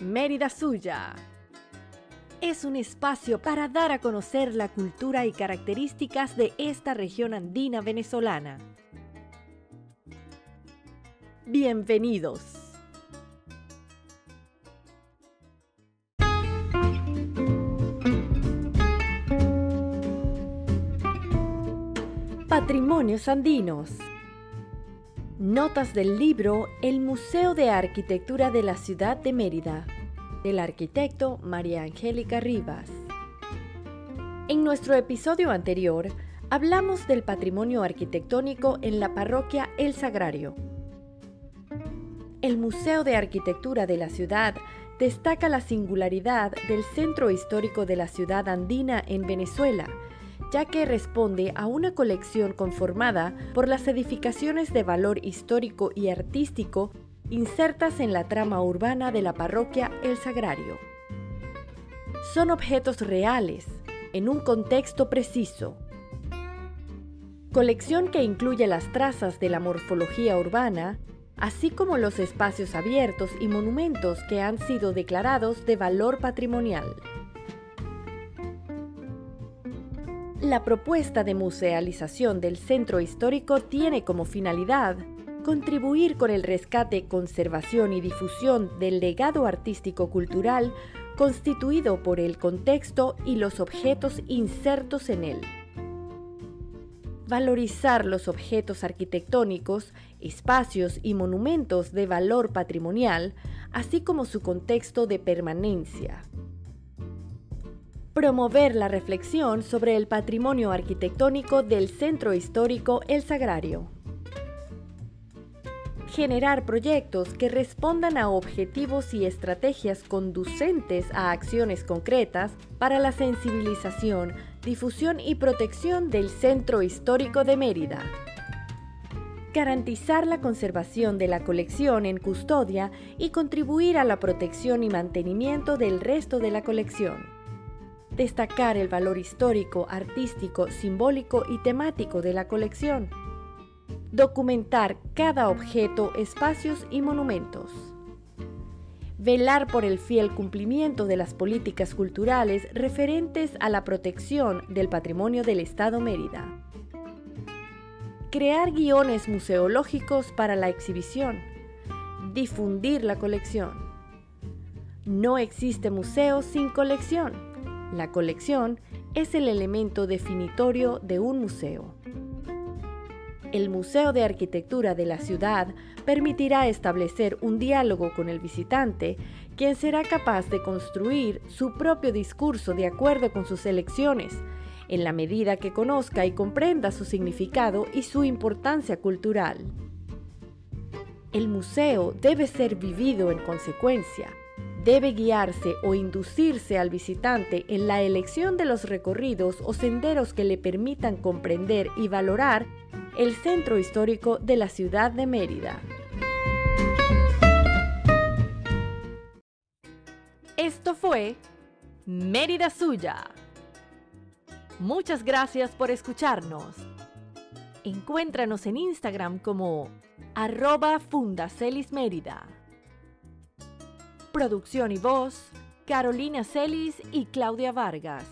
Mérida Suya. Es un espacio para dar a conocer la cultura y características de esta región andina venezolana. Bienvenidos. Patrimonios andinos. Notas del libro El Museo de Arquitectura de la Ciudad de Mérida, del arquitecto María Angélica Rivas. En nuestro episodio anterior, hablamos del patrimonio arquitectónico en la parroquia El Sagrario. El Museo de Arquitectura de la ciudad destaca la singularidad del centro histórico de la ciudad andina en Venezuela, ya que responde a una colección conformada por las edificaciones de valor histórico y artístico insertas en la trama urbana de la parroquia El Sagrario. Son objetos reales, en un contexto preciso. Colección que incluye las trazas de la morfología urbana, así como los espacios abiertos y monumentos que han sido declarados de valor patrimonial. La propuesta de musealización del centro histórico tiene como finalidad contribuir con el rescate, conservación y difusión del legado artístico-cultural constituido por el contexto y los objetos insertos en él. Valorizar los objetos arquitectónicos, espacios y monumentos de valor patrimonial, así como su contexto de permanencia promover la reflexión sobre el patrimonio arquitectónico del centro histórico El Sagrario. Generar proyectos que respondan a objetivos y estrategias conducentes a acciones concretas para la sensibilización, difusión y protección del centro histórico de Mérida. Garantizar la conservación de la colección en custodia y contribuir a la protección y mantenimiento del resto de la colección destacar el valor histórico, artístico, simbólico y temático de la colección, documentar cada objeto, espacios y monumentos, velar por el fiel cumplimiento de las políticas culturales referentes a la protección del patrimonio del Estado Mérida, crear guiones museológicos para la exhibición, difundir la colección. No existe museo sin colección. La colección es el elemento definitorio de un museo. El Museo de Arquitectura de la ciudad permitirá establecer un diálogo con el visitante, quien será capaz de construir su propio discurso de acuerdo con sus elecciones, en la medida que conozca y comprenda su significado y su importancia cultural. El museo debe ser vivido en consecuencia, debe guiarse o inducirse al visitante en la elección de los recorridos o senderos que le permitan comprender y valorar el centro histórico de la ciudad de Mérida. Esto fue Mérida Suya. Muchas gracias por escucharnos. Encuéntranos en Instagram como arroba fundacelismérida. Producción y voz, Carolina Celis y Claudia Vargas.